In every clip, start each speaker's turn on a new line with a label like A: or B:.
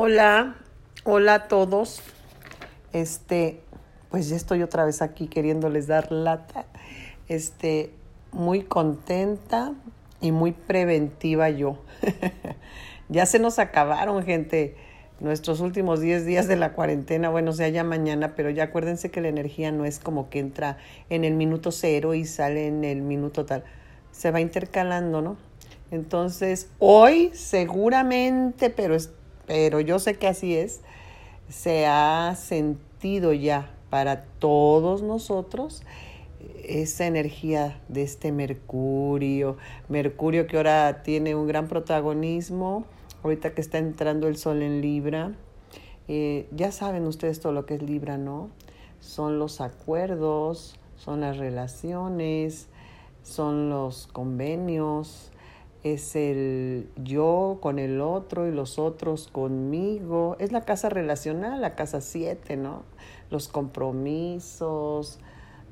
A: Hola, hola a todos. Este, pues ya estoy otra vez aquí queriéndoles dar lata. Este, muy contenta y muy preventiva yo. ya se nos acabaron, gente, nuestros últimos 10 días de la cuarentena. Bueno, sea ya mañana, pero ya acuérdense que la energía no es como que entra en el minuto cero y sale en el minuto tal. Se va intercalando, ¿no? Entonces, hoy seguramente, pero es pero yo sé que así es, se ha sentido ya para todos nosotros esa energía de este Mercurio, Mercurio que ahora tiene un gran protagonismo, ahorita que está entrando el Sol en Libra. Eh, ya saben ustedes todo lo que es Libra, ¿no? Son los acuerdos, son las relaciones, son los convenios, es el yo con el otro y los otros conmigo. Es la casa relacional, la casa siete, ¿no? Los compromisos,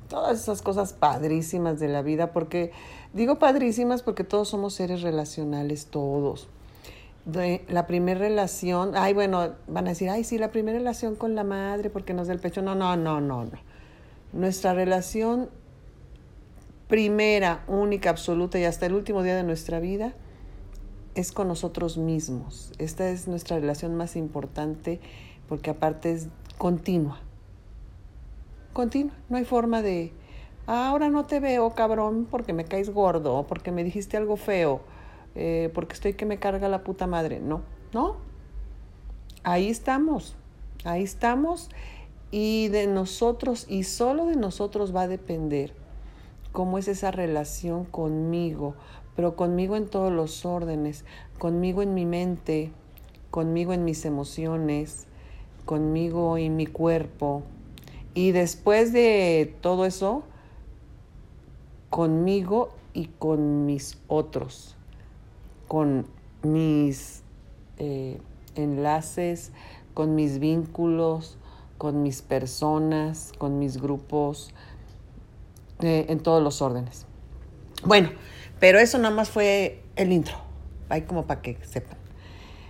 A: todas esas cosas padrísimas de la vida, porque digo padrísimas porque todos somos seres relacionales, todos. De la primera relación, ay, bueno, van a decir, ay, sí, la primera relación con la madre porque nos da el pecho. No, no, no, no, no. Nuestra relación primera, única, absoluta y hasta el último día de nuestra vida es con nosotros mismos. Esta es nuestra relación más importante porque aparte es continua. Continua. No hay forma de, ahora no te veo, cabrón, porque me caes gordo, porque me dijiste algo feo, eh, porque estoy que me carga la puta madre. No, no. Ahí estamos. Ahí estamos. Y de nosotros, y solo de nosotros va a depender cómo es esa relación conmigo, pero conmigo en todos los órdenes, conmigo en mi mente, conmigo en mis emociones, conmigo en mi cuerpo. Y después de todo eso, conmigo y con mis otros, con mis eh, enlaces, con mis vínculos, con mis personas, con mis grupos, eh, en todos los órdenes. Bueno, pero eso nada más fue el intro, ahí como para que sepan.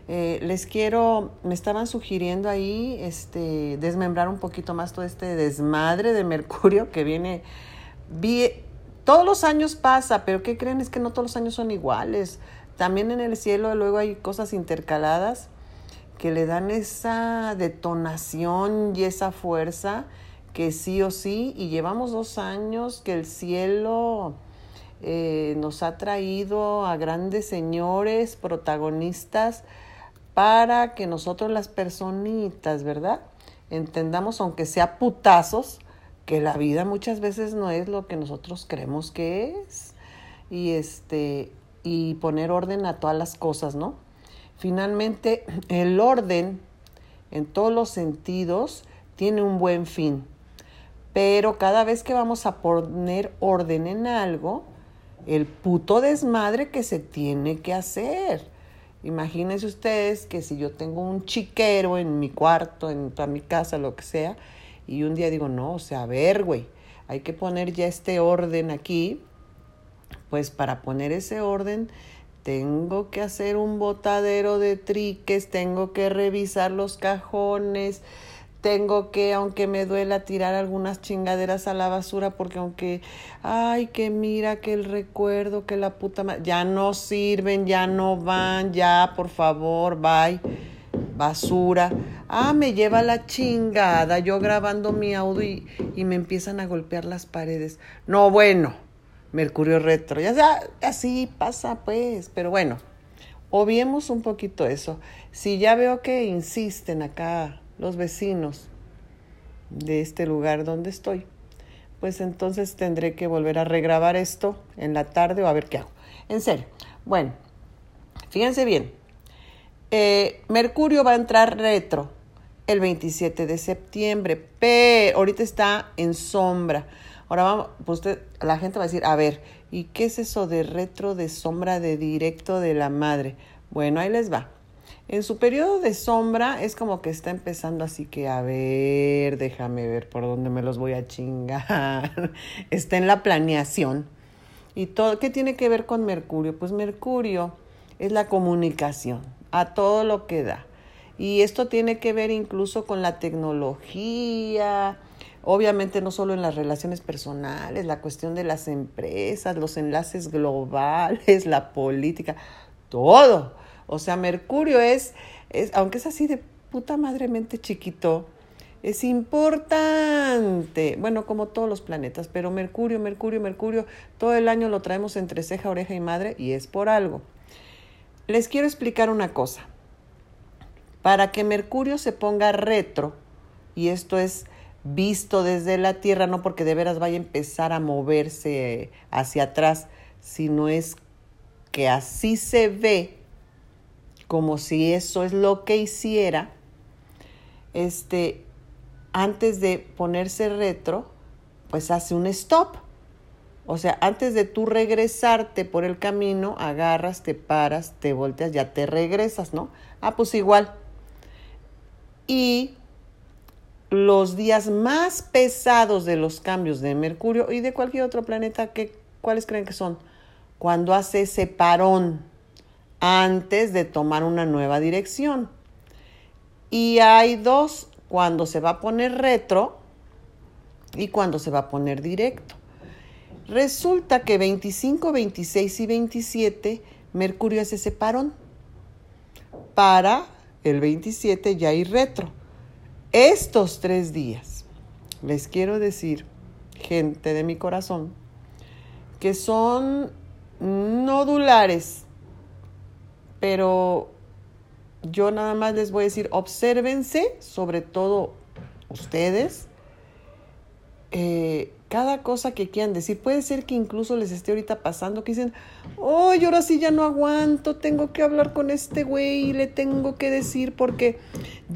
A: Eh, les quiero, me estaban sugiriendo ahí este, desmembrar un poquito más todo este desmadre de Mercurio que viene, vi, todos los años pasa, pero ¿qué creen? Es que no todos los años son iguales. También en el cielo luego hay cosas intercaladas que le dan esa detonación y esa fuerza que sí o sí, y llevamos dos años que el cielo eh, nos ha traído a grandes señores, protagonistas, para que nosotros las personitas, ¿verdad? Entendamos, aunque sea putazos, que la vida muchas veces no es lo que nosotros creemos que es. Y este, y poner orden a todas las cosas, ¿no? Finalmente, el orden, en todos los sentidos, tiene un buen fin. Pero cada vez que vamos a poner orden en algo, el puto desmadre que se tiene que hacer. Imagínense ustedes que si yo tengo un chiquero en mi cuarto, en toda mi casa, lo que sea, y un día digo, no, o sea, a ver, güey, hay que poner ya este orden aquí, pues para poner ese orden tengo que hacer un botadero de triques, tengo que revisar los cajones, tengo que, aunque me duela, tirar algunas chingaderas a la basura porque aunque, ay, que mira que el recuerdo, que la puta madre, ya no sirven, ya no van, ya, por favor, bye, basura. Ah, me lleva la chingada, yo grabando mi audio y, y me empiezan a golpear las paredes. No, bueno, Mercurio retro, ya sea, así pasa pues, pero bueno, obviemos un poquito eso. Si ya veo que insisten acá los vecinos de este lugar donde estoy, pues entonces tendré que volver a regrabar esto en la tarde o a ver qué hago. En serio. Bueno, fíjense bien. Eh, Mercurio va a entrar retro el 27 de septiembre, pero ahorita está en sombra. Ahora vamos, pues usted, la gente va a decir, a ver, ¿y qué es eso de retro, de sombra, de directo de la madre? Bueno, ahí les va. En su periodo de sombra es como que está empezando así que, a ver, déjame ver por dónde me los voy a chingar. está en la planeación. ¿Y todo, qué tiene que ver con Mercurio? Pues Mercurio es la comunicación, a todo lo que da. Y esto tiene que ver incluso con la tecnología, obviamente no solo en las relaciones personales, la cuestión de las empresas, los enlaces globales, la política, todo. O sea, Mercurio es, es aunque es así de puta madremente chiquito, es importante. Bueno, como todos los planetas, pero Mercurio, Mercurio, Mercurio, todo el año lo traemos entre ceja, oreja y madre y es por algo. Les quiero explicar una cosa. Para que Mercurio se ponga retro, y esto es visto desde la Tierra, no porque de veras vaya a empezar a moverse hacia atrás, sino es que así se ve como si eso es lo que hiciera, este, antes de ponerse retro, pues hace un stop. O sea, antes de tú regresarte por el camino, agarras, te paras, te volteas, ya te regresas, ¿no? Ah, pues igual. Y los días más pesados de los cambios de Mercurio y de cualquier otro planeta, ¿cuáles creen que son? Cuando hace ese parón antes de tomar una nueva dirección. Y hay dos, cuando se va a poner retro y cuando se va a poner directo. Resulta que 25, 26 y 27 Mercurio hace ese parón. Para el 27 ya hay retro. Estos tres días, les quiero decir, gente de mi corazón, que son nodulares pero yo nada más les voy a decir, obsérvense, sobre todo ustedes, eh, cada cosa que quieran decir. Puede ser que incluso les esté ahorita pasando que dicen, oh, yo ahora sí ya no aguanto, tengo que hablar con este güey y le tengo que decir porque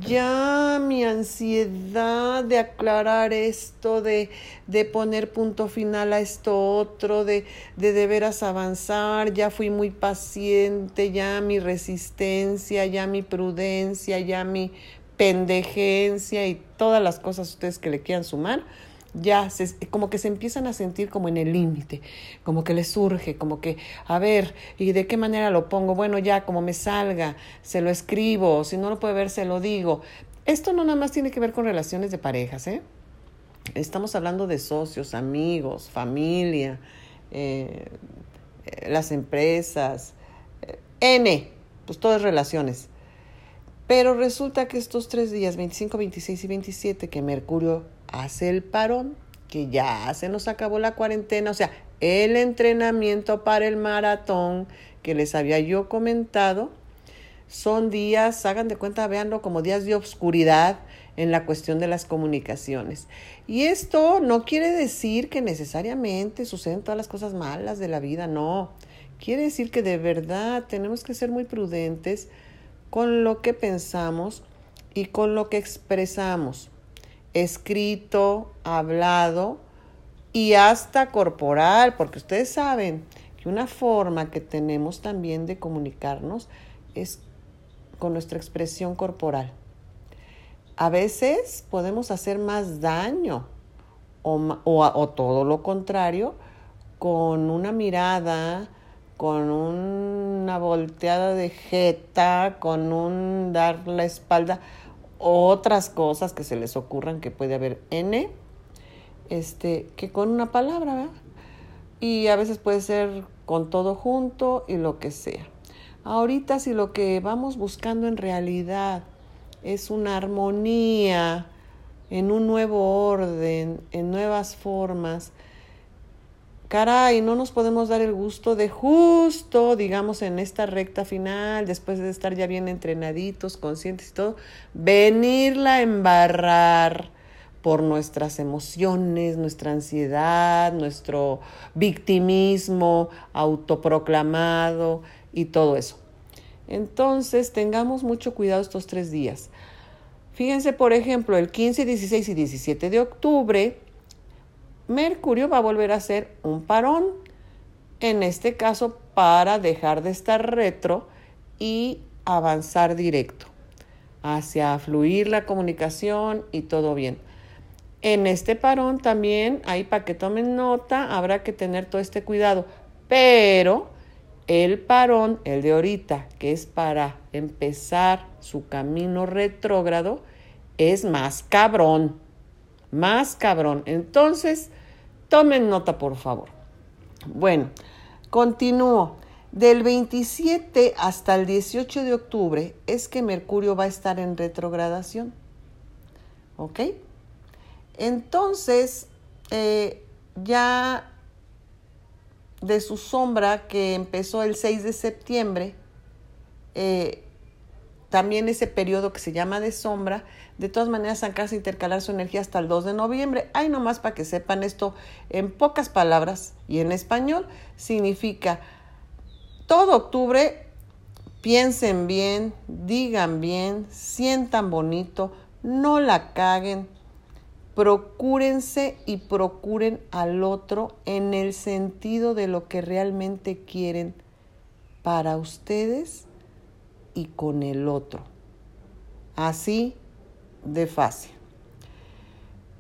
A: ya mi ansiedad de aclarar esto, de, de poner punto final a esto otro, de, de veras avanzar, ya fui muy paciente, ya mi resistencia, ya mi prudencia, ya mi pendejencia y todas las cosas ustedes que le quieran sumar ya se, como que se empiezan a sentir como en el límite, como que les surge, como que, a ver, ¿y de qué manera lo pongo? Bueno, ya como me salga, se lo escribo, si no lo puede ver, se lo digo. Esto no nada más tiene que ver con relaciones de parejas, ¿eh? Estamos hablando de socios, amigos, familia, eh, las empresas, eh, N, pues todas relaciones. Pero resulta que estos tres días, 25, 26 y 27, que Mercurio hace el parón, que ya se nos acabó la cuarentena, o sea, el entrenamiento para el maratón que les había yo comentado, son días, hagan de cuenta, véanlo como días de obscuridad en la cuestión de las comunicaciones. Y esto no quiere decir que necesariamente suceden todas las cosas malas de la vida, no. Quiere decir que de verdad tenemos que ser muy prudentes con lo que pensamos y con lo que expresamos escrito, hablado y hasta corporal, porque ustedes saben que una forma que tenemos también de comunicarnos es con nuestra expresión corporal. A veces podemos hacer más daño o, o, todo lo contrario con una mirada, con una volteada de jeta, con un dar la espalda otras cosas que se les ocurran que puede haber N, este, que con una palabra, ¿verdad? Y a veces puede ser con todo junto y lo que sea. Ahorita si lo que vamos buscando en realidad es una armonía en un nuevo orden, en nuevas formas, caray, no nos podemos dar el gusto de justo, digamos, en esta recta final, después de estar ya bien entrenaditos, conscientes y todo, venirla a embarrar por nuestras emociones, nuestra ansiedad, nuestro victimismo autoproclamado y todo eso. Entonces, tengamos mucho cuidado estos tres días. Fíjense, por ejemplo, el 15, 16 y 17 de octubre Mercurio va a volver a hacer un parón, en este caso para dejar de estar retro y avanzar directo hacia fluir la comunicación y todo bien. En este parón también, ahí para que tomen nota, habrá que tener todo este cuidado, pero El parón, el de ahorita, que es para empezar su camino retrógrado, es más cabrón, más cabrón. Entonces, tomen nota, por favor. Bueno, continúo. Del 27 hasta el 18 de octubre es que Mercurio va a estar en retrogradación. ¿Ok? Entonces, eh, ya de su sombra que empezó el 6 de septiembre, eh, también ese periodo que se llama de sombra, de todas maneras a intercalar su energía hasta el 2 de noviembre. Hay nomás para que sepan esto en pocas palabras y en español significa todo octubre piensen bien, digan bien, sientan bonito, no la caguen, procúrense y procuren al otro en el sentido de lo que realmente quieren para ustedes y con el otro. Así de fácil.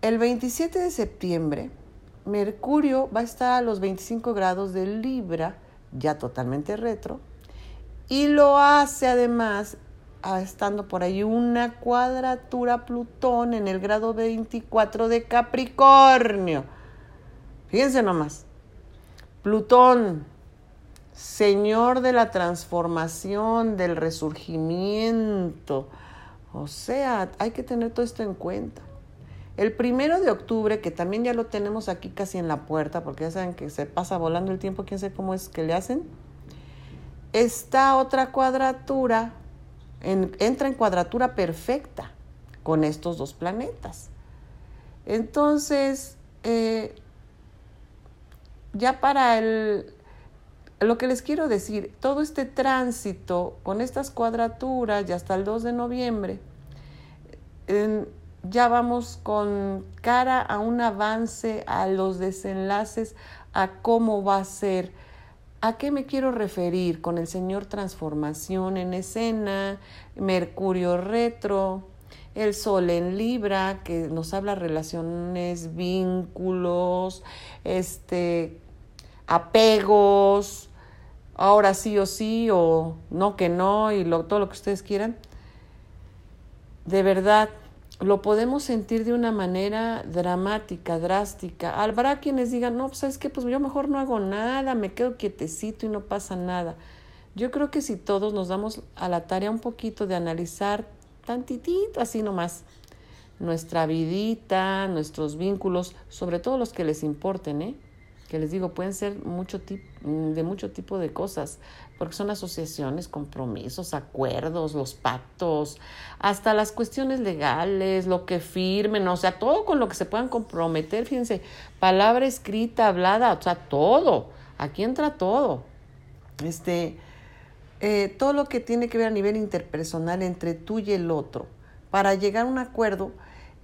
A: El 27 de septiembre, Mercurio va a estar a los 25 grados de Libra, ya totalmente retro, y lo hace además estando por ahí una cuadratura Plutón en el grado 24 de Capricornio. Fíjense nomás. Plutón, señor de la transformación, del resurgimiento. O sea, hay que tener todo esto en cuenta. El primero de octubre, que también ya lo tenemos aquí casi en la puerta, porque ya saben que se pasa volando el tiempo, quién sabe cómo es que le hacen, está otra cuadratura entra en cuadratura perfecta con estos dos planetas. Entonces, eh, ya para el, lo que les quiero decir, todo este tránsito con estas cuadraturas ya hasta el 2 de noviembre, ya vamos con cara a un avance, a los desenlaces, a cómo va a ser. ¿A qué me quiero referir con el Señor Transformación en escena, Mercurio retro, el Sol en Libra, que nos habla relaciones, vínculos, este, apegos, ahora sí o sí, o no que no, y todo lo que ustedes quieran? De verdad, lo podemos sentir de una manera dramática, drástica. Habrá quienes digan, no, pues sabes qué, pues yo mejor no hago nada, me quedo quietecito y no pasa nada. Yo creo que si todos nos damos a la tarea un poquito de analizar tantitito, así nomás, nuestra vidita, nuestros vínculos, sobre todo los que les importen, ¿eh? Que les digo, pueden ser mucho de mucho tipo de cosas, porque son asociaciones, compromisos, acuerdos, los pactos, hasta las cuestiones legales, lo que firmen, o sea, todo con lo que se puedan comprometer, fíjense, palabra escrita, hablada, o sea, todo, aquí entra todo. Este, eh, todo lo que tiene que ver a nivel interpersonal entre tú y el otro. Para llegar a un acuerdo,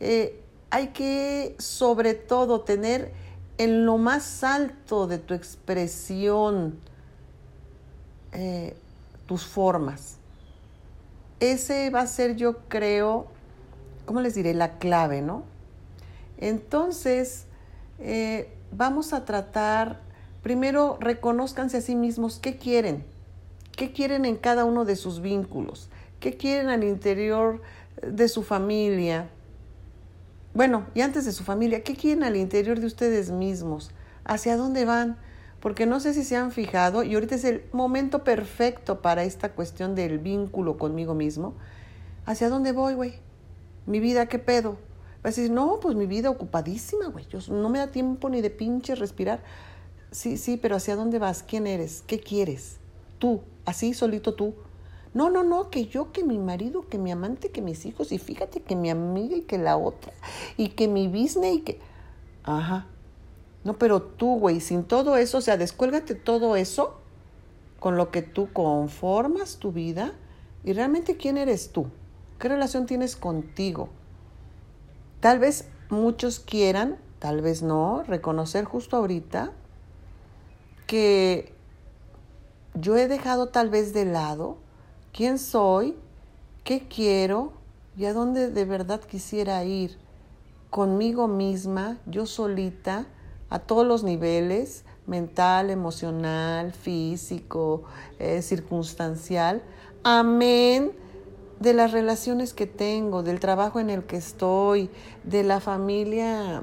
A: eh, hay que sobre todo tener en lo más alto de tu expresión, eh, tus formas. Ese va a ser, yo creo, ¿cómo les diré? La clave, ¿no? Entonces, eh, vamos a tratar, primero reconozcanse a sí mismos qué quieren, qué quieren en cada uno de sus vínculos, qué quieren al interior de su familia, bueno, y antes de su familia, ¿qué quieren al interior de ustedes mismos? ¿Hacia dónde van? Porque no sé si se han fijado, y ahorita es el momento perfecto para esta cuestión del vínculo conmigo mismo. ¿Hacia dónde voy, güey? ¿Mi vida qué pedo? Vas a decir, no, pues mi vida ocupadísima, güey. Yo, no me da tiempo ni de pinche respirar. Sí, sí, pero ¿hacia dónde vas? ¿Quién eres? ¿Qué quieres? Tú, así solito tú. No, no, no, que yo, que mi marido, que mi amante, que mis hijos, y fíjate que mi amiga y que la otra, y que mi business y que... Ajá. No, pero tú, güey, sin todo eso, o sea, descuélgate todo eso con lo que tú conformas tu vida y realmente quién eres tú, qué relación tienes contigo. Tal vez muchos quieran, tal vez no, reconocer justo ahorita que yo he dejado tal vez de lado quién soy, qué quiero y a dónde de verdad quisiera ir conmigo misma, yo solita, a todos los niveles, mental, emocional, físico, eh, circunstancial. Amén de las relaciones que tengo, del trabajo en el que estoy, de la familia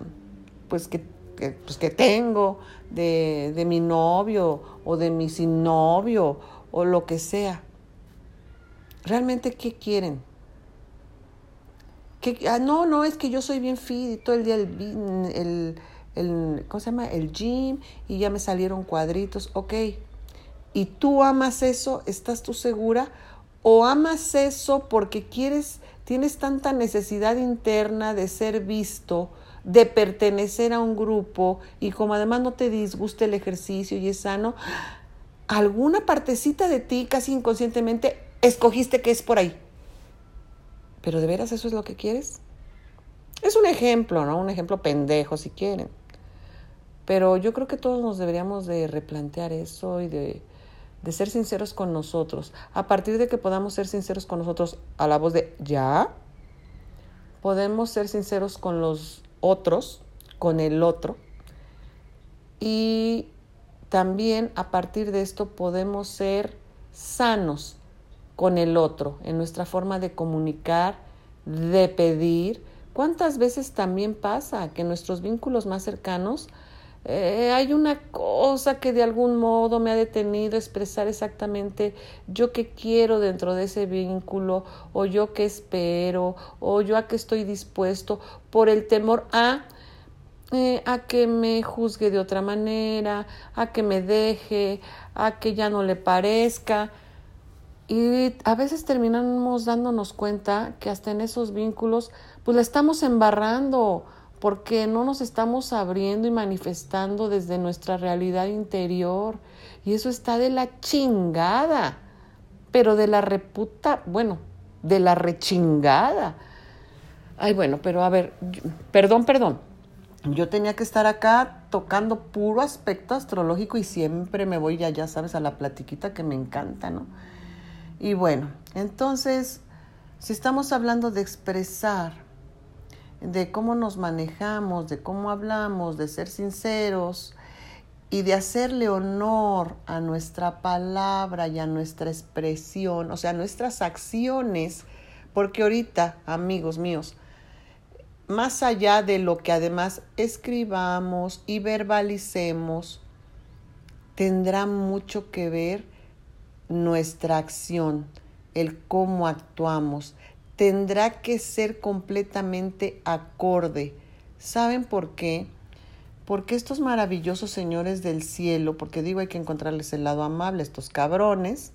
A: pues que, pues, que tengo, de, de, mi novio o de mi sin novio o lo que sea. ¿Realmente qué quieren? ¿Qué, ah, no, no, es que yo soy bien fit y todo el día el, el, ¿cómo se llama? El gym y ya me salieron cuadritos, ok. ¿Y tú amas eso? ¿Estás tú segura? o amas eso porque quieres, tienes tanta necesidad interna de ser visto, de pertenecer a un grupo y como además no te disgusta el ejercicio y es sano, alguna partecita de ti casi inconscientemente escogiste que es por ahí. Pero de veras eso es lo que quieres? Es un ejemplo, ¿no? Un ejemplo pendejo si quieren. Pero yo creo que todos nos deberíamos de replantear eso y de de ser sinceros con nosotros. A partir de que podamos ser sinceros con nosotros a la voz de ya, podemos ser sinceros con los otros, con el otro. Y también a partir de esto podemos ser sanos con el otro en nuestra forma de comunicar, de pedir. ¿Cuántas veces también pasa que nuestros vínculos más cercanos eh, hay una cosa que de algún modo me ha detenido expresar exactamente yo qué quiero dentro de ese vínculo o yo qué espero o yo a qué estoy dispuesto por el temor a eh, a que me juzgue de otra manera, a que me deje, a que ya no le parezca. Y a veces terminamos dándonos cuenta que hasta en esos vínculos pues la estamos embarrando porque no nos estamos abriendo y manifestando desde nuestra realidad interior. Y eso está de la chingada, pero de la reputa, bueno, de la rechingada. Ay, bueno, pero a ver, perdón, perdón. Yo tenía que estar acá tocando puro aspecto astrológico y siempre me voy ya, ya sabes, a la platiquita que me encanta, ¿no? Y bueno, entonces, si estamos hablando de expresar de cómo nos manejamos, de cómo hablamos, de ser sinceros y de hacerle honor a nuestra palabra y a nuestra expresión, o sea, nuestras acciones, porque ahorita, amigos míos, más allá de lo que además escribamos y verbalicemos, tendrá mucho que ver nuestra acción, el cómo actuamos, tendrá que ser completamente acorde. ¿Saben por qué? Porque estos maravillosos señores del cielo, porque digo hay que encontrarles el lado amable, estos cabrones,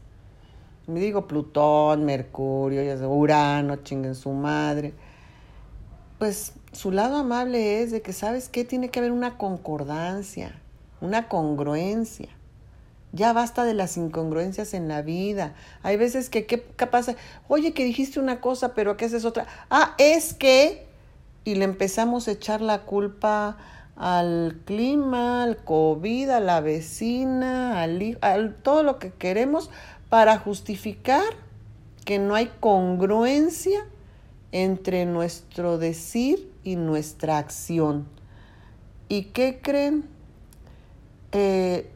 A: me digo Plutón, Mercurio, Urano, chinguen su madre, pues su lado amable es de que, ¿sabes qué? Tiene que haber una concordancia, una congruencia. Ya basta de las incongruencias en la vida. Hay veces que, ¿qué pasa? Oye, que dijiste una cosa, pero ¿qué haces otra? Ah, es que... Y le empezamos a echar la culpa al clima, al COVID, a la vecina, al, al todo lo que queremos para justificar que no hay congruencia entre nuestro decir y nuestra acción. ¿Y qué creen? Eh,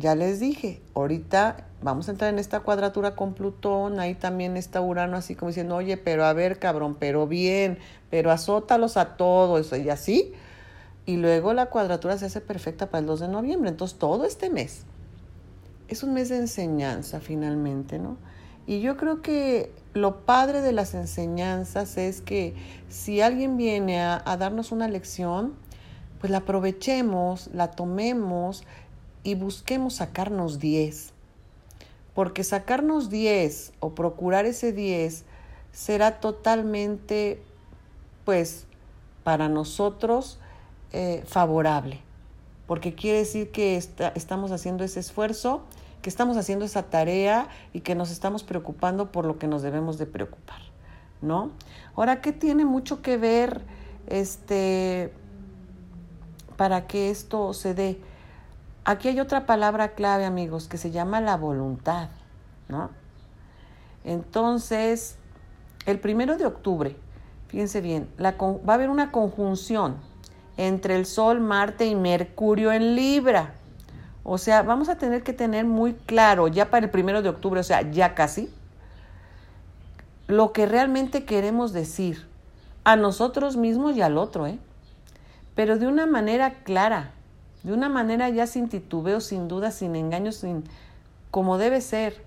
A: ya les dije, ahorita vamos a entrar en esta cuadratura con Plutón, ahí también está Urano así como diciendo, oye, pero a ver, cabrón, pero bien, pero azótalos a todos y así. Y luego la cuadratura se hace perfecta para el 2 de noviembre, entonces todo este mes es un mes de enseñanza finalmente, ¿no? Y yo creo que lo padre de las enseñanzas es que si alguien viene a, a darnos una lección, pues la aprovechemos, la tomemos y busquemos sacarnos 10. Porque sacarnos 10 o procurar ese 10 será totalmente, pues, para nosotros eh, favorable. Porque quiere decir que estamos haciendo ese esfuerzo, que estamos haciendo esa tarea y que nos estamos preocupando por lo que nos debemos de preocupar, ¿no? Ahora, ¿qué tiene mucho que ver este para que esto se dé? Aquí hay otra palabra clave, amigos, que se llama la voluntad, ¿no? Entonces, el primero de octubre, fíjense bien, va a haber una conjunción entre el Sol, Marte y Mercurio en Libra. O sea, vamos a tener que tener muy claro ya para el primero de octubre, o sea, ya casi, lo que realmente queremos decir a nosotros mismos y al otro, ¿eh? Pero de una manera clara, de una manera ya sin titubeo, sin duda, sin engaños, sin como debe ser.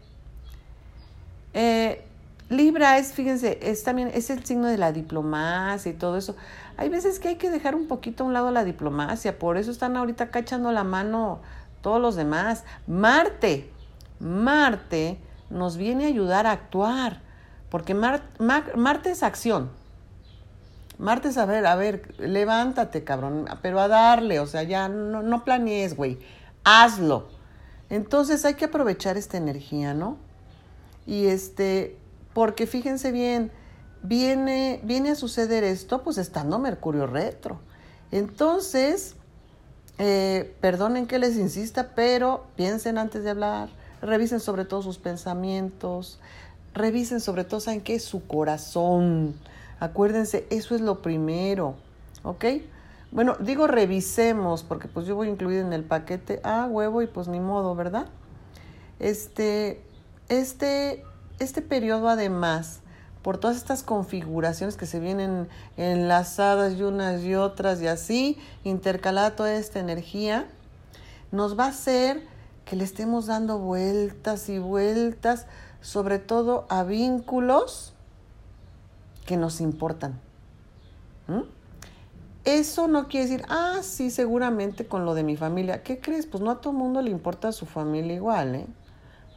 A: Eh, Libra es, fíjense, es también, es el signo de la diplomacia y todo eso. Hay veces que hay que dejar un poquito a un lado la diplomacia, por eso están ahorita cachando la mano todos los demás. Marte, Marte nos viene a ayudar a actuar, porque Marte es acción. Marte es a ver, a ver, levántate, cabrón, pero a darle, o sea, ya no, no planees, güey, hazlo. Entonces hay que aprovechar esta energía, ¿no? Y este, porque fíjense bien, viene, viene a suceder esto pues estando Mercurio retro. Entonces, eh, perdonen que les insista, pero piensen antes de hablar, revisen sobre todo sus pensamientos, revisen sobre todo, ¿saben qué? Su corazón. Acuérdense, eso es lo primero, ¿ok? Bueno, digo revisemos, porque pues yo voy a incluir en el paquete, ah, huevo, y pues ni modo, ¿verdad? Este, este este periodo además, por todas estas configuraciones que se vienen enlazadas y unas y otras y así, intercalada toda esta energía, nos va a hacer que le estemos dando vueltas y vueltas, sobre todo a vínculos que nos importan. Eso no quiere decir, ah, sí, seguramente con lo de mi familia. ¿Qué crees? Pues no a todo mundo le importa su familia igual, ¿eh?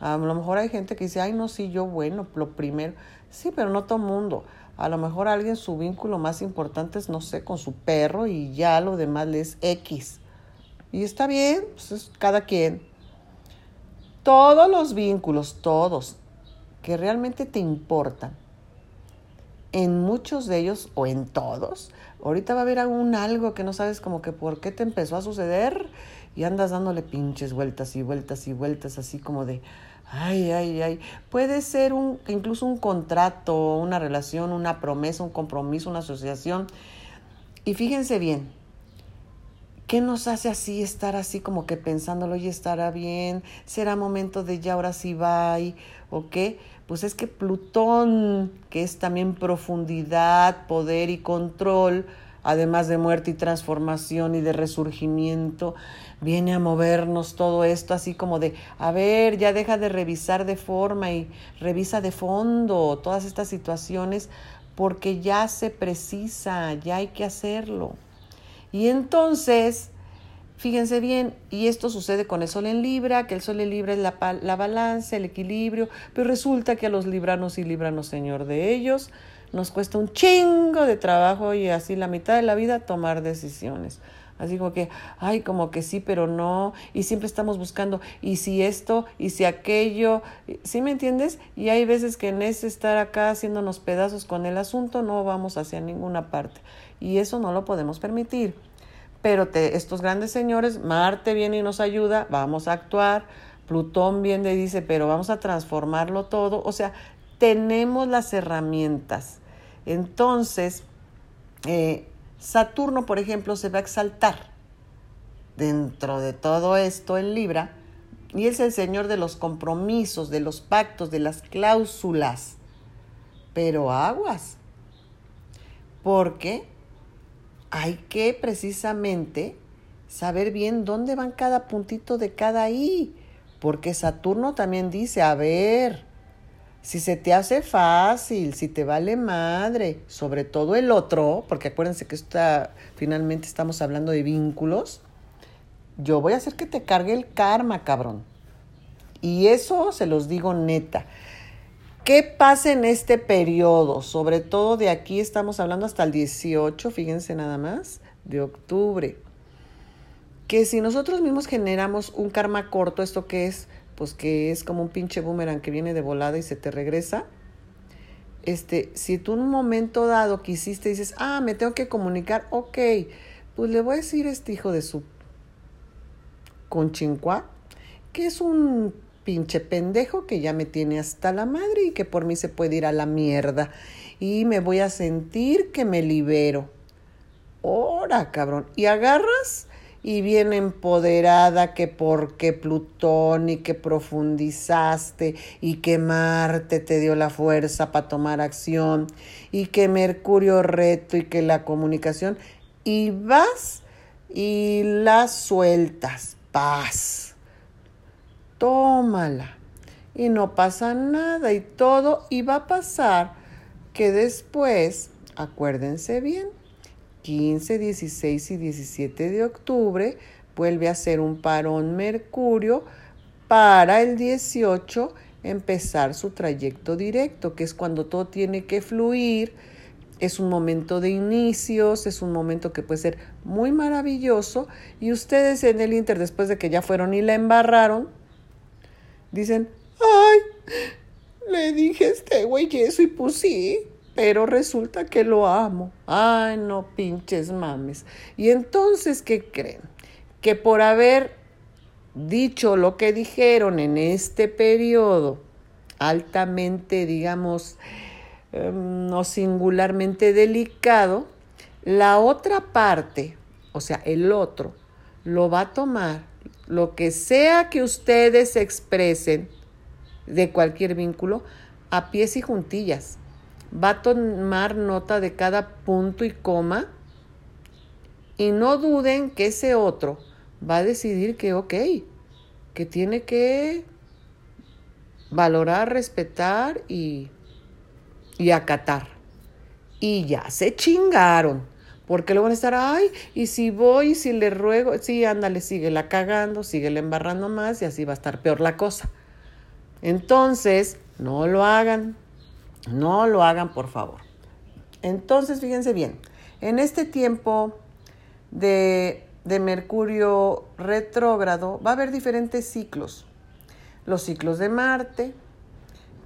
A: A lo mejor hay gente que dice, ay, no, sí, yo bueno, lo primero. Sí, pero no todo mundo. A lo mejor alguien su vínculo más importante es, no sé, con su perro y ya lo demás le es X. Y está bien, pues es cada quien. Todos los vínculos, todos, que realmente te importan, en muchos de ellos o en todos, ahorita va a haber algún algo que no sabes como que por qué te empezó a suceder y andas dándole pinches vueltas y vueltas y vueltas así como de, ay, ay, ay. Puede ser un, incluso un contrato, una relación, una promesa, un compromiso, una asociación. Y fíjense bien, ¿qué nos hace así estar así como que pensándolo y estará bien? ¿Será momento de ya ahora sí va? ¿O qué? Pues es que Plutón, que es también profundidad, poder y control, además de muerte y transformación y de resurgimiento, viene a movernos todo esto así como de, a ver, ya deja de revisar de forma y revisa de fondo todas estas situaciones porque ya se precisa, ya hay que hacerlo. Y entonces, fíjense bien, y esto sucede con el sol en Libra, que el sol en Libra es la, la balanza, el equilibrio, pero resulta que a los libranos y libranos, Señor de ellos, nos cuesta un chingo de trabajo y así la mitad de la vida tomar decisiones. Así como que, ay, como que sí, pero no. Y siempre estamos buscando, y si esto, y si aquello. ¿Sí me entiendes? Y hay veces que en ese estar acá haciéndonos pedazos con el asunto no vamos hacia ninguna parte. Y eso no lo podemos permitir. Pero estos grandes señores, Marte viene y nos ayuda, vamos a actuar. Plutón viene y dice, pero vamos a transformarlo todo. O sea, tenemos las herramientas. Entonces, eh, Saturno, por ejemplo, se va a exaltar dentro de todo esto en Libra y es el señor de los compromisos, de los pactos, de las cláusulas. Pero aguas, porque hay que precisamente saber bien dónde van cada puntito de cada I, porque Saturno también dice, a ver, si se te hace fácil, si te vale madre, sobre todo el otro, porque acuérdense que está, finalmente estamos hablando de vínculos, yo voy a hacer que te cargue el karma, cabrón. Y eso se los digo neta. ¿Qué pasa en este periodo? Sobre todo de aquí estamos hablando hasta el 18, fíjense nada más, de octubre. Que si nosotros mismos generamos un karma corto, ¿esto qué es? pues que es como un pinche boomerang que viene de volada y se te regresa. Este, si tú en un momento dado quisiste y dices, ah, me tengo que comunicar, ok, pues le voy a decir a este hijo de su conchincuá, que es un pinche pendejo que ya me tiene hasta la madre y que por mí se puede ir a la mierda. Y me voy a sentir que me libero. Ora, cabrón. Y agarras y bien empoderada que porque Plutón y que profundizaste y que Marte te dio la fuerza para tomar acción y que Mercurio reto y que la comunicación y vas y la sueltas, paz, tómala y no pasa nada y todo y va a pasar que después, acuérdense bien, 15, 16 y 17 de octubre vuelve a ser un parón Mercurio para el 18 empezar su trayecto directo, que es cuando todo tiene que fluir. Es un momento de inicios, es un momento que puede ser muy maravilloso y ustedes en el Inter, después de que ya fueron y la embarraron, dicen, ay, le dije a este güey eso y pues sí, pero resulta que lo amo. Ay, no pinches mames. Y entonces, ¿qué creen? Que por haber dicho lo que dijeron en este periodo, altamente, digamos, em, no singularmente delicado, la otra parte, o sea, el otro, lo va a tomar lo que sea que ustedes expresen de cualquier vínculo a pies y juntillas va a tomar nota de cada punto y coma y no duden que ese otro va a decidir que ok, que tiene que valorar, respetar y, y acatar. Y ya se chingaron. Porque luego van a estar, ay, y si voy, si le ruego, sí, ándale, sigue la cagando, sigue la embarrando más y así va a estar peor la cosa. Entonces, no lo hagan. No lo hagan, por favor. Entonces, fíjense bien, en este tiempo de, Mercurio retrógrado va a haber diferentes ciclos. Los ciclos de Marte,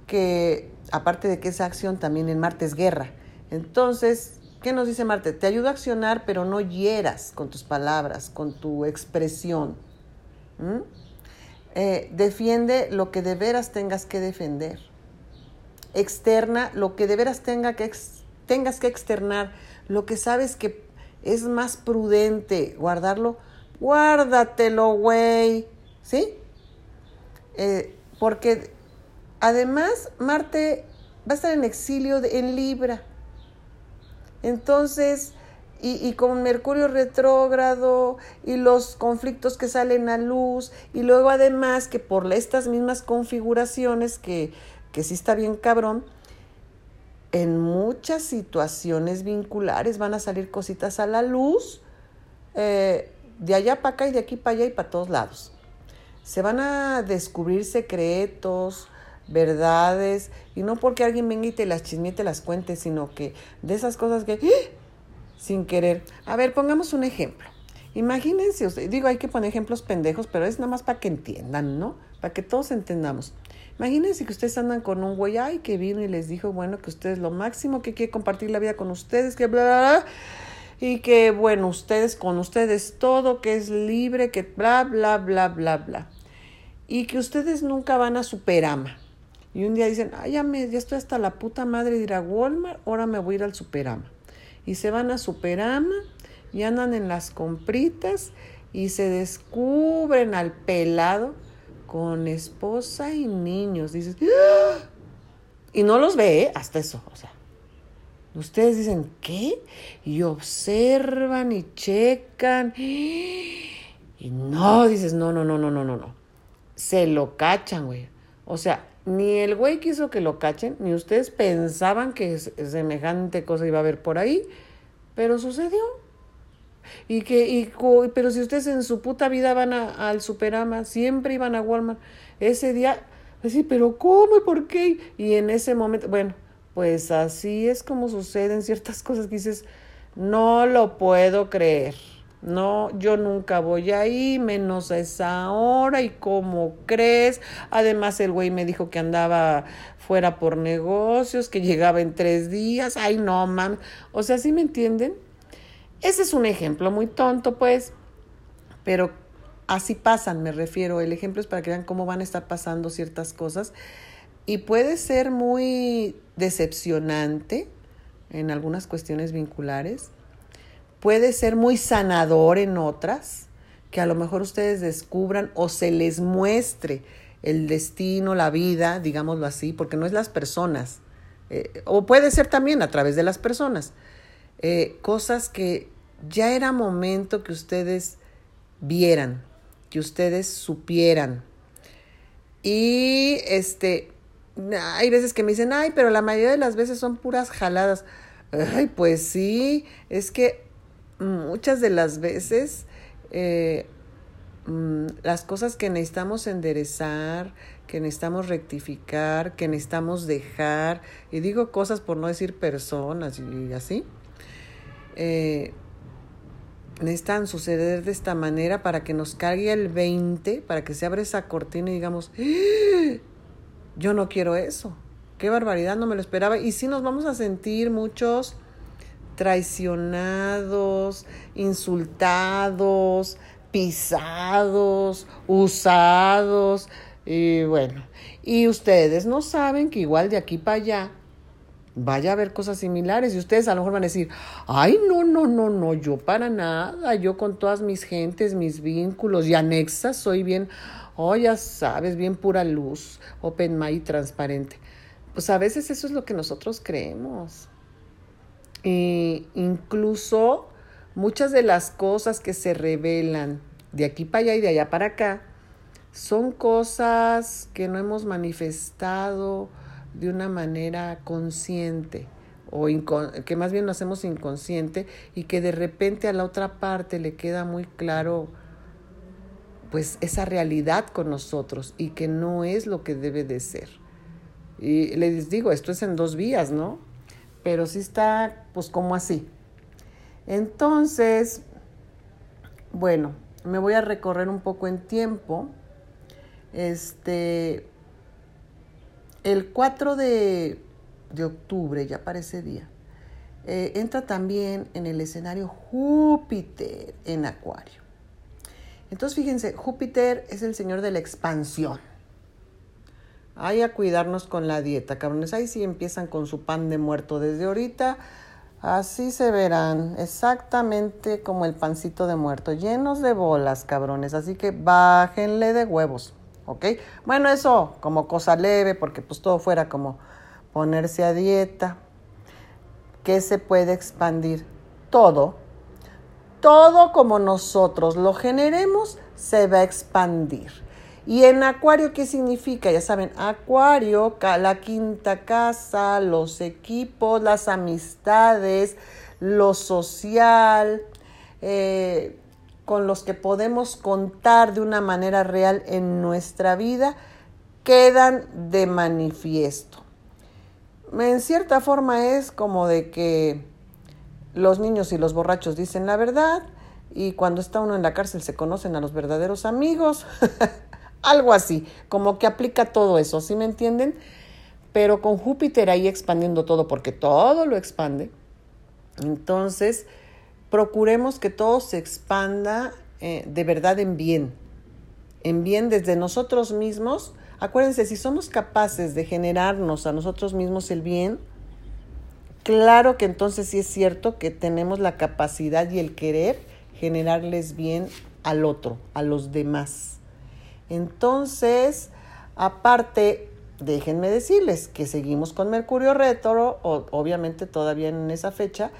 A: que aparte de que esa acción también en Marte es guerra. Entonces, ¿qué nos dice Marte? Te ayuda a accionar, pero no hieras con tus palabras, con tu expresión. Eh, defiende lo que de veras tengas que defender externa lo que de veras tenga que tengas que externar, lo que sabes que es más prudente guardarlo, guárdatelo, güey, ¿sí? Eh, porque además Marte va a estar en exilio en Libra. Entonces, y, y, con Mercurio retrógrado y los conflictos que salen a luz, y luego además que por estas mismas configuraciones que que sí está bien cabrón, en muchas situaciones vinculares van a salir cositas a la luz, eh, de allá para acá y de aquí para allá y para todos lados. Se van a descubrir secretos, verdades, y no porque alguien venga y te las chisme y te las cuente, sino que de esas cosas que, ¡ah! sin querer. A ver, pongamos un ejemplo. Imagínense, digo, hay que poner ejemplos pendejos, pero es nada más para que entiendan, ¿no? Para que todos entendamos. Imagínense que ustedes andan con un güey, ay, que vino y les dijo, bueno, que ustedes lo máximo, que quiere compartir la vida con ustedes, que bla, bla, bla, y que, bueno, ustedes con ustedes todo, que es libre, que bla, bla, bla, bla, bla. Y que ustedes nunca van a Superama. Y un día dicen, ay, ya, me, ya estoy hasta la puta madre de ir a Walmart, ahora me voy a ir al Superama. Y se van a Superama y andan en las compritas y se descubren al pelado con esposa y niños. Dices, ¡Ah! y no los ve, ¿eh? hasta eso. O sea, ustedes dicen, ¿qué? Y observan y checan. Y no, dices, no, no, no, no, no, no, no. Se lo cachan, güey. O sea, ni el güey quiso que lo cachen, ni ustedes pensaban que semejante cosa iba a haber por ahí, pero sucedió. Y que, y, pero si ustedes en su puta vida van al Superama, siempre iban a Walmart, ese día, decir, pero ¿cómo y por qué? Y en ese momento, bueno, pues así es como suceden ciertas cosas que dices, no lo puedo creer. No, yo nunca voy ahí, menos a esa hora y cómo crees. Además, el güey me dijo que andaba fuera por negocios, que llegaba en tres días. Ay, no, man. O sea, ¿sí me entienden? Ese es un ejemplo muy tonto, pues, pero así pasan, me refiero. El ejemplo es para que vean cómo van a estar pasando ciertas cosas. Y puede ser muy decepcionante en algunas cuestiones vinculares. Puede ser muy sanador en otras. que a lo mejor ustedes descubran o se les muestre el destino, la vida, digámoslo así, porque no es las personas, eh, o puede ser también a través de las personas, eh, cosas que ya era momento que ustedes vieran, que ustedes supieran. Y este, hay veces que me dicen, ay, pero la mayoría de las veces son puras jaladas. Ay, pues sí, es que muchas de las veces eh, mm, las cosas que necesitamos enderezar, que necesitamos rectificar, que necesitamos dejar, y digo cosas por no decir personas y así, eh, necesitan suceder de esta manera para que nos caiga el 20, para que se abra esa cortina y digamos, ¡Ah! yo no quiero eso. Qué barbaridad, no me lo esperaba. Y sí nos vamos a sentir muchos traicionados, insultados, pisados, usados. Y bueno, y ustedes no saben que igual de aquí para allá vaya a haber cosas similares y ustedes a lo mejor van a decir, ay, no, no, no, no, yo para nada, yo con todas mis gentes, mis vínculos y anexas, soy bien, oh, ya sabes, bien pura luz, open mind transparente. Pues a veces eso es lo que nosotros creemos. E incluso muchas de las cosas que se revelan de aquí para allá y de allá para acá son cosas que no hemos manifestado, de una manera consciente o que más bien lo hacemos inconsciente y que de repente a la otra parte le queda muy claro pues esa realidad con nosotros y que no es lo que debe de ser. Y les digo, esto es en dos vías, ¿no? Pero sí está pues como así. Entonces, bueno, me voy a recorrer un poco en tiempo. Este, el 4 de, octubre, ya para ese día, eh, entra también en el escenario Júpiter en Acuario. Entonces, fíjense, Júpiter es el señor de la expansión. Hay a cuidarnos con la dieta, cabrones. Ahí sí empiezan con su pan de muerto desde ahorita. Así se verán, exactamente como el pancito de muerto, llenos de bolas, cabrones. Así que bájenle de huevos. ¿ok? Bueno, eso como cosa leve, porque pues todo fuera como ponerse a dieta. ¿Qué se puede expandir? Todo. Todo como nosotros lo generemos se va a expandir. ¿Y en Acuario qué significa? Ya saben, Acuario, la quinta casa, los equipos, las amistades, lo social, eh, con los que podemos contar de una manera real en nuestra vida quedan de manifiesto. En cierta forma es como de que los niños y los borrachos dicen la verdad y cuando está uno en la cárcel se conocen a los verdaderos amigos. Algo así, como que aplica todo eso, ¿sí me entienden? Pero con Júpiter ahí expandiendo todo, porque todo lo expande. Entonces, procuremos que todo se expanda eh, de verdad en bien, en bien desde nosotros mismos. Acuérdense, si somos capaces de generarnos a nosotros mismos el bien, claro que entonces sí es cierto que tenemos la capacidad y el querer generarles bien al otro, a los demás. Entonces, aparte, déjenme decirles que seguimos con Mercurio retro, obviamente todavía en esa fecha,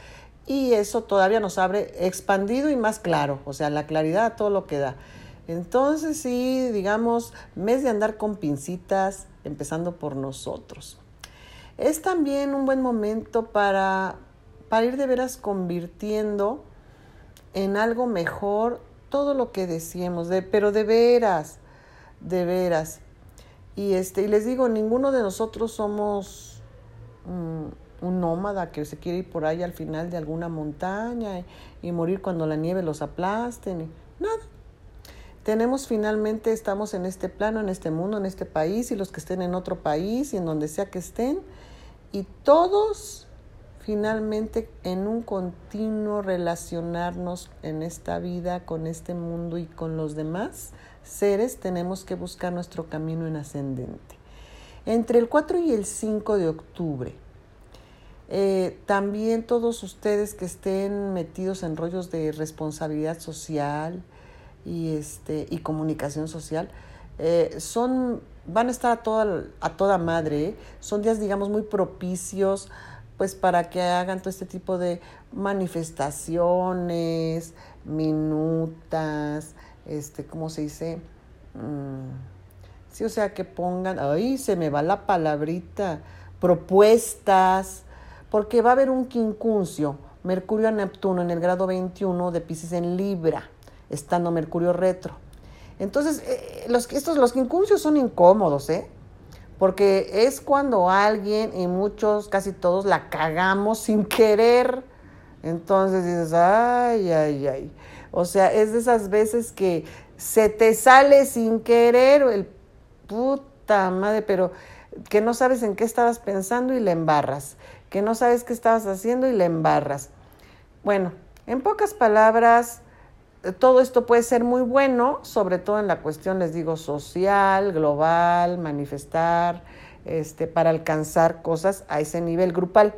A: y eso todavía nos abre expandido y más claro, o sea, la claridad, todo lo que da. Entonces sí, digamos, mes de andar con pincitas, empezando por nosotros. Es también un buen momento para, para ir de veras convirtiendo en algo mejor todo lo que decíamos, de, pero de veras, de veras. Y, este, y les digo, ninguno de nosotros somos... Mm, un nómada que se quiere ir por ahí al final de alguna montaña y, morir cuando la nieve los aplaste. Nada. Tenemos finalmente, estamos en este plano, en este mundo, en este país y los que estén en otro país y en donde sea que estén. Y todos finalmente en un continuo relacionarnos en esta vida con este mundo y con los demás seres tenemos que buscar nuestro camino en ascendente. Entre el 4 y el 5 de octubre eh, también todos ustedes que estén metidos en rollos de responsabilidad social, y, este, y comunicación social, eh, son, van a estar a toda, a toda madre, ¿eh? son días, digamos, muy propicios pues para que hagan todo este tipo de manifestaciones, minutas, este, ¿cómo se dice? Mm, sí, o sea, que pongan, ay, se me va la palabrita, propuestas, porque va a haber un quincuncio, Mercurio a Neptuno en el grado 21 de Pisces en Libra, estando Mercurio retro. Entonces, eh, los, estos, los quincuncios son incómodos, ¿eh? Porque es cuando alguien, y muchos, casi todos, la cagamos sin querer. Entonces dices, ay, ay, ay. O sea, es de esas veces que se te sale sin querer el puta madre, pero que no sabes en qué estabas pensando y le embarras, que no sabes qué estabas haciendo y le embarras. Bueno, en pocas palabras, todo esto puede ser muy bueno, sobre todo en la cuestión, les digo, social, global, manifestar, este, para alcanzar cosas a ese nivel grupal.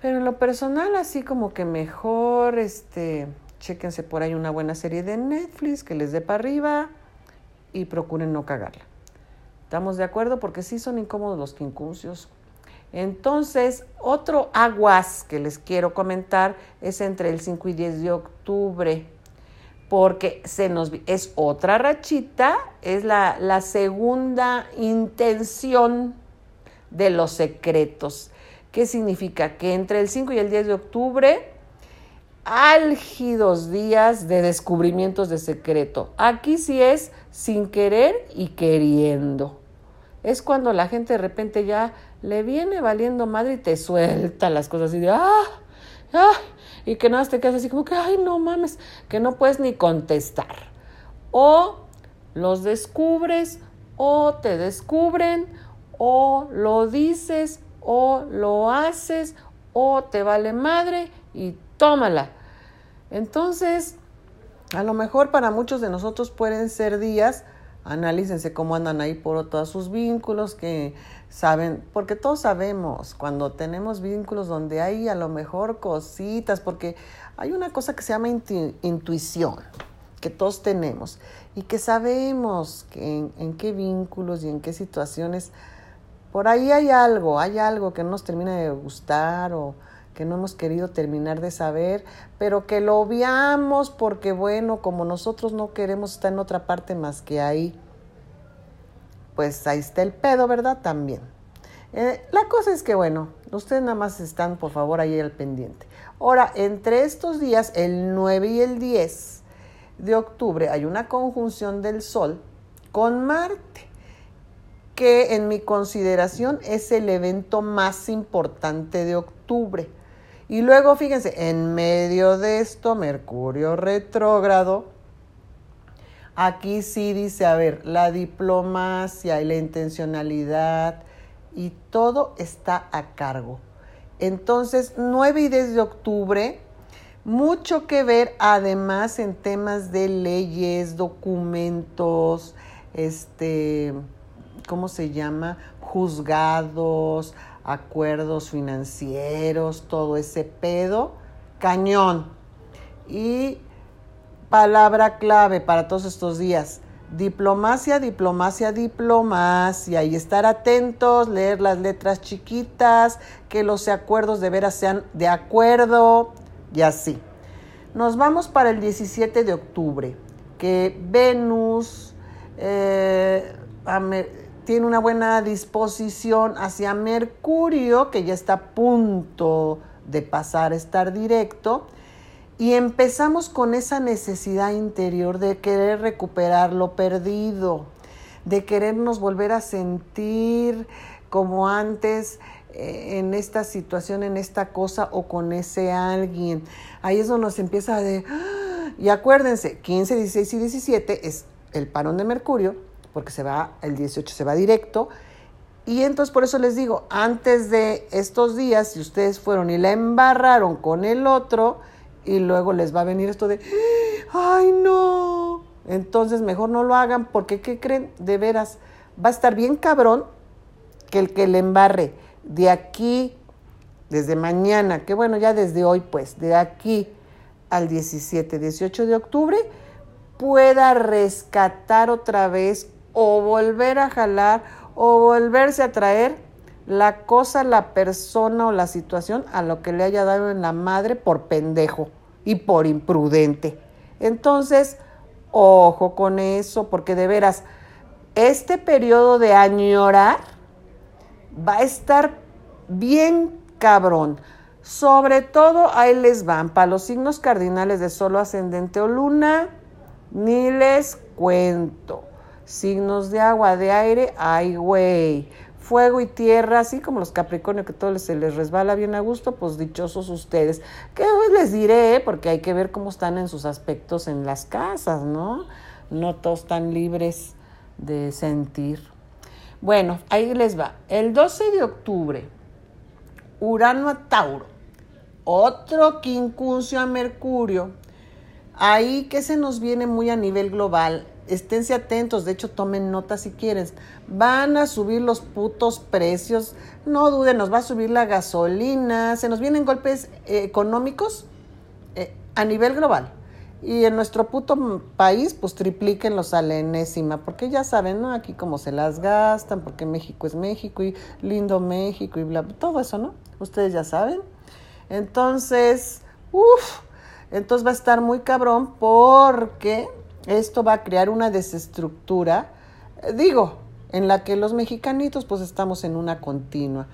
A: Pero en lo personal, así como que mejor, este, chéquense por ahí una buena serie de Netflix que les dé para arriba y procuren no cagarla. ¿Estamos de acuerdo? Porque sí son incómodos los quincuncios. Entonces, otro aguas que les quiero comentar es entre el 5 y 10 de octubre, porque se nos es otra rachita, es la, la segunda intención de los secretos. ¿Qué significa? Que entre el 5 y el 10 de octubre, álgidos días de descubrimientos de secreto. Aquí sí es sin querer y queriendo. Es cuando la gente de repente ya le viene valiendo madre y te suelta las cosas y de ¡ah! ¡ah! Y que nada te quedas así como que ¡ay, no mames! Que no puedes ni contestar. O los descubres, o te descubren, o lo dices, o lo haces, o te vale madre y tómala. Entonces, a lo mejor para muchos de nosotros pueden ser días, analícense cómo andan ahí por todos sus vínculos, que saben, porque todos sabemos cuando tenemos vínculos donde hay a lo mejor cositas, porque hay una cosa que se llama intuición, que todos tenemos, y que sabemos que en, qué vínculos y en qué situaciones, por ahí hay algo, hay algo que no nos termina de gustar o que no hemos querido terminar de saber, pero que lo obviamos porque, bueno, como nosotros no queremos estar en otra parte más que ahí, pues ahí está el pedo, ¿verdad? También. Eh, la cosa es que, bueno, ustedes nada más están, por favor, ahí al pendiente. Ahora, entre estos días, el 9 y el 10 de octubre, hay una conjunción del Sol con Marte, que en mi consideración es el evento más importante de octubre. Y luego, fíjense, en medio de esto, Mercurio retrógrado, aquí sí dice, a ver, la diplomacia y la intencionalidad y todo está a cargo. Entonces, 9 y 10 de octubre, mucho que ver además en temas de leyes, documentos, este, ¿cómo se llama? Juzgados, acuerdos financieros, todo ese pedo, cañón. Y palabra clave para todos estos días, diplomacia, diplomacia, diplomacia, y estar atentos, leer las letras chiquitas, que los acuerdos de veras sean de acuerdo y así. Nos vamos para el 17 de octubre, que Venus, eh, tiene una buena disposición hacia Mercurio, que ya está a punto de pasar a estar directo, y empezamos con esa necesidad interior de querer recuperar lo perdido, de querernos volver a sentir como antes eh, en esta situación, en esta cosa o con ese alguien. Ahí es donde nos empieza de... ¡ah! Y acuérdense, 15, 16 y 17 es el parón de Mercurio porque se va, el 18 se va directo. Y entonces por eso les digo, antes de estos días, si ustedes fueron y la embarraron con el otro, y luego les va a venir esto de, ay no, entonces mejor no lo hagan porque, ¿qué creen? De veras, va a estar bien cabrón que el que le embarre de aquí, desde mañana, que bueno, ya desde hoy pues, de aquí al 17, 18 de octubre, pueda rescatar otra vez o volver a jalar o volverse a traer la cosa, la persona o la situación a lo que le haya dado en la madre por pendejo y por imprudente. Entonces, ojo con eso, porque de veras, este periodo de añorar va a estar bien cabrón. Sobre todo ahí les van para los signos cardinales de solo ascendente o luna, ni les cuento. Signos de agua, de aire, ay güey. Fuego y tierra, así como los Capricornio que todo se les resbala bien a gusto, pues dichosos ustedes. Que les diré, porque hay que ver cómo están en sus aspectos en las casas, ¿no? No todos están libres de sentir. Bueno, ahí les va. El 12 de octubre, Urano a Tauro, otro quincuncio a Mercurio. Ahí que se nos viene muy a nivel global. Esténse atentos, de hecho tomen nota si quieren. Van a subir los putos precios. No duden, nos va a subir la gasolina. Se nos vienen golpes eh, económicos eh, a nivel global. Y en nuestro puto país, pues los a enésima, porque ya saben, ¿no? Aquí cómo se las gastan, porque México es México y lindo México y bla, todo eso, ¿no? Ustedes ya saben. Entonces, uff, entonces va a estar muy cabrón porque esto va a crear una desestructura, eh, digo, en la que los mexicanitos pues estamos en una continua,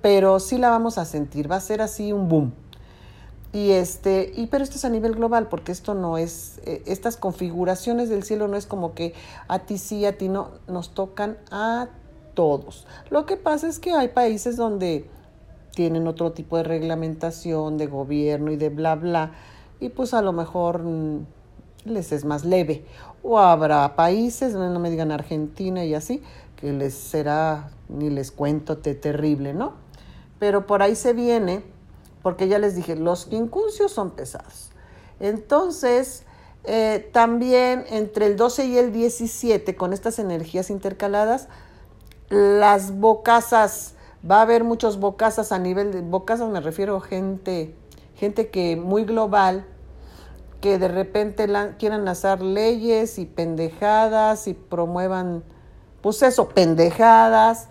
A: pero sí la vamos a sentir, va a ser así un boom. Y este, y pero esto es a nivel global, porque esto no es, eh, estas configuraciones del cielo no es como que a ti sí, a ti no, nos tocan a todos. Lo que pasa es que hay países donde tienen otro tipo de reglamentación, de gobierno y de bla, bla, y pues a lo mejor mm, les es más leve. O habrá países, no me digan Argentina y así, que les será, ni les cuento, te terrible, ¿no? Pero por ahí se viene porque ya les dije, los quincunциos son pesados. Entonces, eh, también entre el 12 y el 17, con estas energías intercaladas, las bocasas, va a haber muchos bocasas a nivel de, bocasas me refiero a gente, gente que muy global, que de repente quieran hacer leyes y pendejadas y promuevan, pues eso, pendejadas,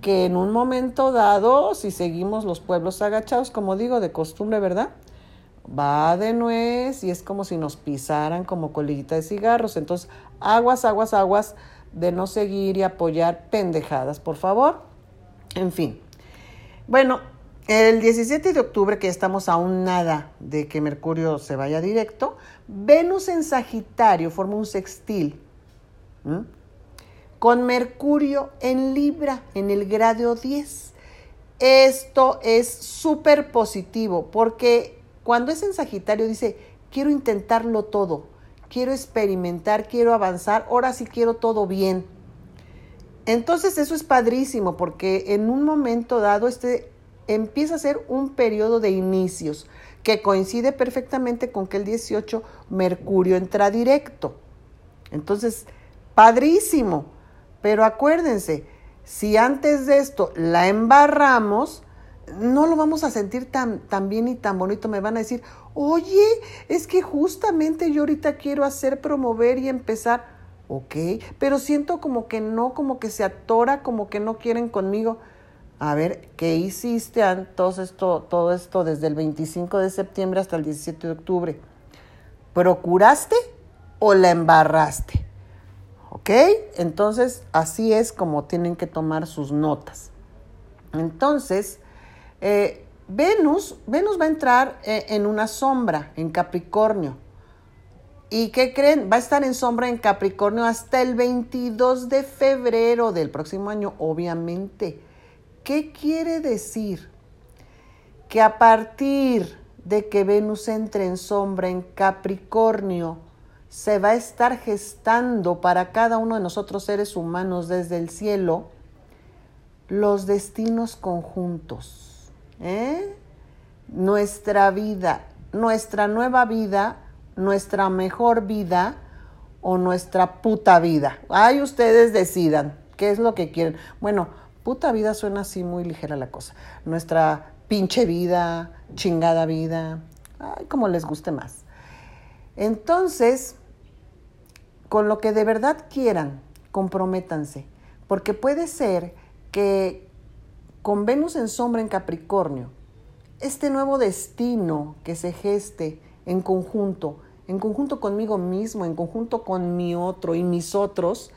A: que en un momento dado, si seguimos los pueblos agachados, como digo, de costumbre, ¿verdad? Va de nuez y es como si nos pisaran como colita de cigarros. Entonces, aguas, aguas, aguas de no seguir y apoyar pendejadas, por favor. En fin. Bueno, el 17 de octubre, que estamos aún nada de que Mercurio se vaya directo, Venus en Sagitario forma un sextil con Mercurio en Libra, en el grado 10. Esto es súper positivo porque cuando es en Sagitario dice, quiero intentarlo todo, quiero experimentar, quiero avanzar, ahora sí quiero todo bien. Entonces eso es padrísimo porque en un momento dado este empieza a ser un periodo de inicios que coincide perfectamente con que el 18 Mercurio entra directo. Entonces, padrísimo. Pero acuérdense, si antes de esto la embarramos, no lo vamos a sentir tan, tan bien y tan bonito. Me van a decir, oye, es que justamente yo ahorita quiero hacer, promover y empezar. Ok, pero siento como que no, como que se atora, como que no quieren conmigo. A ver, ¿qué hiciste todo esto, todo esto desde el 25 de septiembre hasta el 17 de octubre? ¿Procuraste o la embarraste? ¿Ok? Entonces, así es como tienen que tomar sus notas. Entonces, eh, Venus, Venus va a entrar eh, en una sombra, en Capricornio. ¿Y qué creen? Va a estar en sombra en Capricornio hasta el 22 de febrero del próximo año, obviamente. ¿Qué quiere decir? Que a partir de que Venus entre en sombra en Capricornio, se va a estar gestando para cada uno de nosotros seres humanos desde el cielo los destinos conjuntos. ¿eh? Nuestra vida, nuestra nueva vida, nuestra mejor vida o nuestra puta vida. Ahí ustedes decidan qué es lo que quieren. Bueno, puta vida suena así muy ligera la cosa. Nuestra pinche vida, chingada vida, ay, como les guste más. Entonces, con lo que de verdad quieran, comprométanse, porque puede ser que con Venus en sombra en Capricornio, este nuevo destino que se geste en conjunto, en conjunto conmigo mismo, en conjunto con mi otro y mis otros,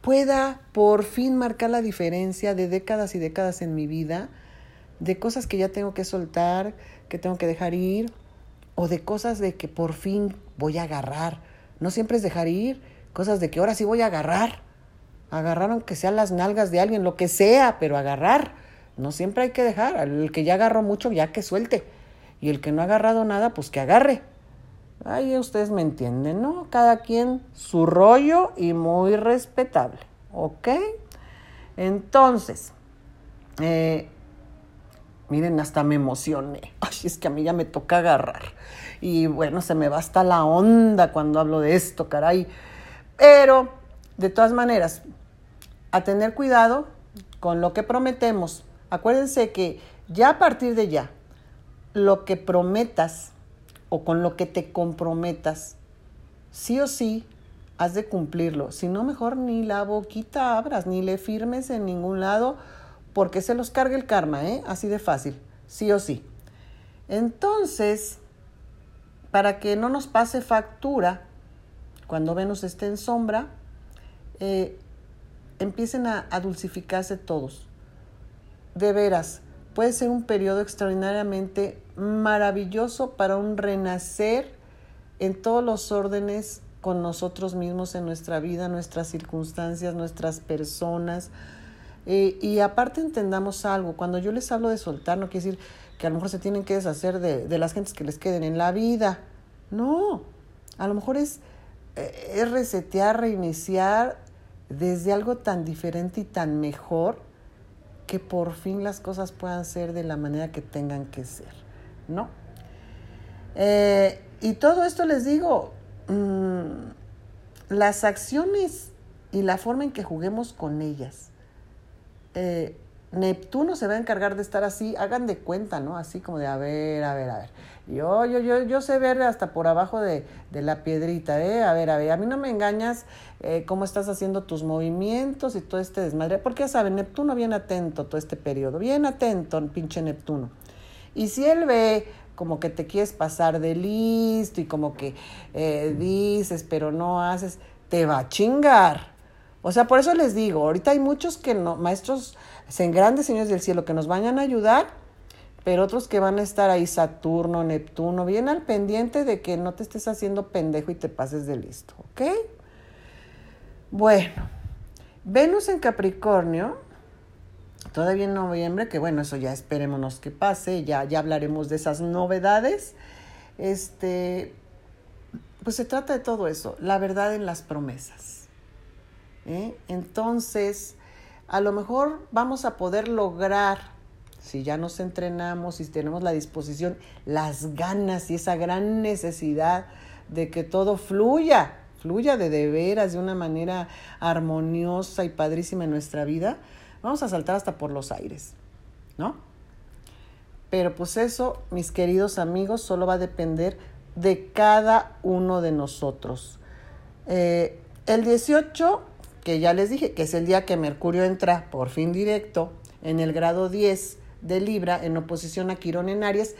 A: pueda por fin marcar la diferencia de décadas y décadas en mi vida, de cosas que ya tengo que soltar, que tengo que dejar ir, o de cosas de que por fin voy a agarrar. No siempre es dejar ir, cosas de que ahora sí voy a agarrar. Agarrar aunque sean las nalgas de alguien, lo que sea, pero agarrar. No siempre hay que dejar. El que ya agarró mucho, ya que suelte. Y el que no ha agarrado nada, pues que agarre. Ahí ustedes me entienden, ¿no? Cada quien su rollo y muy respetable, ¿ok? Entonces, eh, miren, hasta me emocioné. Ay, es que a mí ya me toca agarrar. Y bueno, se me va hasta la onda cuando hablo de esto, caray. Pero, de todas maneras, a tener cuidado con lo que prometemos. Acuérdense que ya a partir de ya, lo que prometas o con lo que te comprometas, sí o sí has de cumplirlo. Si no, mejor ni la boquita abras, ni le firmes en ningún lado, porque se los carga el karma, ¿eh? Así de fácil, sí o sí. Entonces, para que no nos pase factura, cuando Venus esté en sombra, eh, empiecen a, a dulcificarse todos. De veras, puede ser un periodo extraordinariamente maravilloso para un renacer en todos los órdenes con nosotros mismos en nuestra vida, nuestras circunstancias, nuestras personas. Eh, y aparte entendamos algo, cuando yo les hablo de soltar, no quiere decir que a lo mejor se tienen que deshacer de, de las gentes que les queden en la vida. No, a lo mejor es, eh, es resetear, reiniciar desde algo tan diferente y tan mejor que por fin las cosas puedan ser de la manera que tengan que ser. ¿no? Eh, y todo esto les digo, mm, las acciones y la forma en que juguemos con ellas. Eh, Neptuno se va a encargar de estar así, hagan de cuenta, ¿no? Así como de, a ver, a ver, a ver. Yo, yo, yo, yo sé ver hasta por abajo de, la piedrita, ¿eh? A ver, a ver, a mí no me engañas eh, cómo estás haciendo tus movimientos y todo este desmadre. Porque ya saben, Neptuno bien atento todo este periodo, bien atento, pinche Neptuno. Y si él ve como que te quieres pasar de listo y como que eh, dices, pero no haces, te va a chingar. O sea, por eso les digo, ahorita hay muchos que no, maestros en grandes señores del cielo que nos vayan a ayudar, pero otros que van a estar ahí, Saturno, Neptuno, bien al pendiente de que no te estés haciendo pendejo y te pases de listo, ¿ok? Bueno, Venus en Capricornio todavía en noviembre, que bueno, eso ya esperémonos que pase, ya, ya hablaremos de esas novedades. Este, pues se trata de todo eso, la verdad en las promesas. ¿Eh? Entonces, a lo mejor vamos a poder lograr, si ya nos entrenamos, si tenemos la disposición, las ganas y esa gran necesidad de que todo fluya, fluya de de veras, de una manera armoniosa y padrísima en nuestra vida, Vamos a saltar hasta por los aires, ¿no? Pero pues eso, mis queridos amigos, solo va a depender de cada uno de nosotros. Eh, el 18, que ya les dije, que es el día que Mercurio entra por fin directo en el grado 10 de Libra en oposición a Quirón en Aries.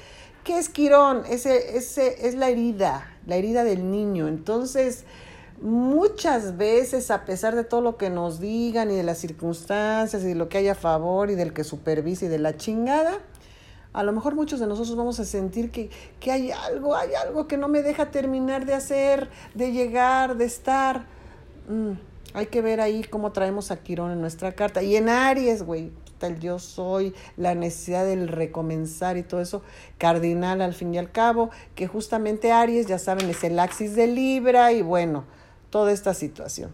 A: ¿Qué es Quirón? Ese, ese es la herida, la herida del niño. Entonces, muchas veces, a pesar de todo lo que nos digan y de las circunstancias y de lo que hay a favor y del que supervisa y de la chingada, a lo mejor muchos de nosotros vamos a sentir que, que hay algo, hay algo que no me deja terminar de hacer, de llegar, de estar. Mm, hay que ver ahí cómo traemos a Quirón en nuestra carta. Y en Aries, güey, el yo soy, la necesidad del recomenzar y todo eso, cardinal al fin y al cabo, que justamente Aries, ya saben, es el axis de Libra y bueno, toda esta situación.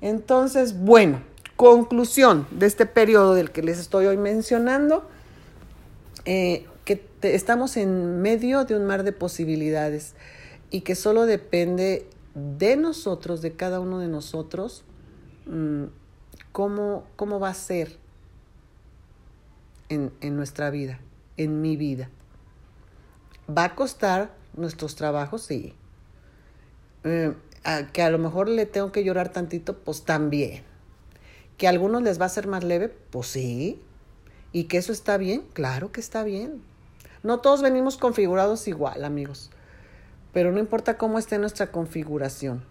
A: Entonces, bueno, conclusión de este periodo del que les estoy hoy mencionando, eh, que estamos en medio de un mar de posibilidades y que solo depende de nosotros, de cada uno de nosotros, mm, cómo, cómo va a ser en, en nuestra vida, en mi vida. ¿Va a costar nuestros trabajos? Sí. Eh, que a lo mejor le tengo que llorar tantito, pues también. Que a algunos les va a ser más leve, pues sí. Y que eso está bien, claro que está bien. No todos venimos configurados igual, amigos. Pero no importa cómo esté nuestra configuración.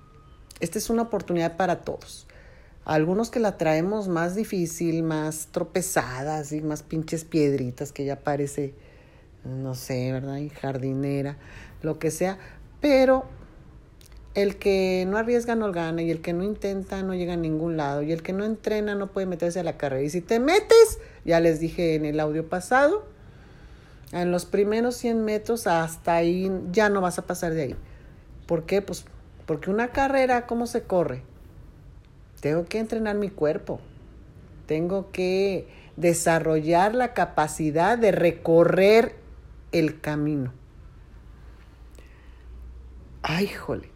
A: Esta es una oportunidad para todos. Algunos que la traemos más difícil, más tropezadas y más pinches piedritas que ya parece, no sé, ¿verdad? Y jardinera, lo que sea. Pero el que no arriesga no gana y el que no intenta no llega a ningún lado y el que no entrena no puede meterse a la carrera. Y si te metes, ya les dije en el audio pasado, en los primeros 100 metros hasta ahí ya no vas a pasar de ahí. ¿Por qué? Pues porque una carrera, ¿cómo se corre? Tengo que entrenar mi cuerpo. Tengo que desarrollar la capacidad de recorrer el camino. Ay, jole.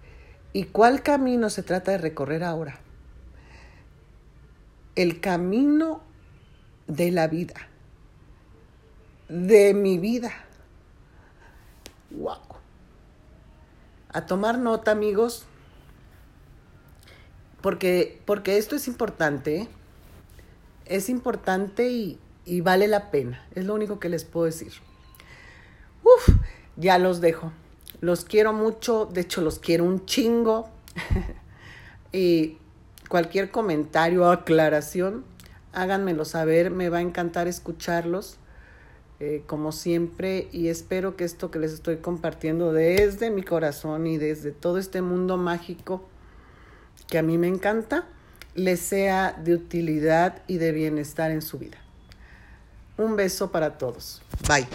A: ¿Y cuál camino se trata de recorrer ahora? El camino de la vida. De mi vida. Wow. A tomar nota, amigos porque, porque esto es importante, es importante y, y vale la pena, es lo único que les puedo decir. Uf, ya los dejo. Los quiero mucho, de hecho los quiero un chingo. y cualquier comentario o aclaración, háganmelo saber, me va a encantar escucharlos. Eh, como siempre, y espero que esto que les estoy compartiendo desde mi corazón y desde todo este mundo mágico que a mí me encanta, les sea de utilidad y de bienestar en su vida. Un beso para todos. Bye.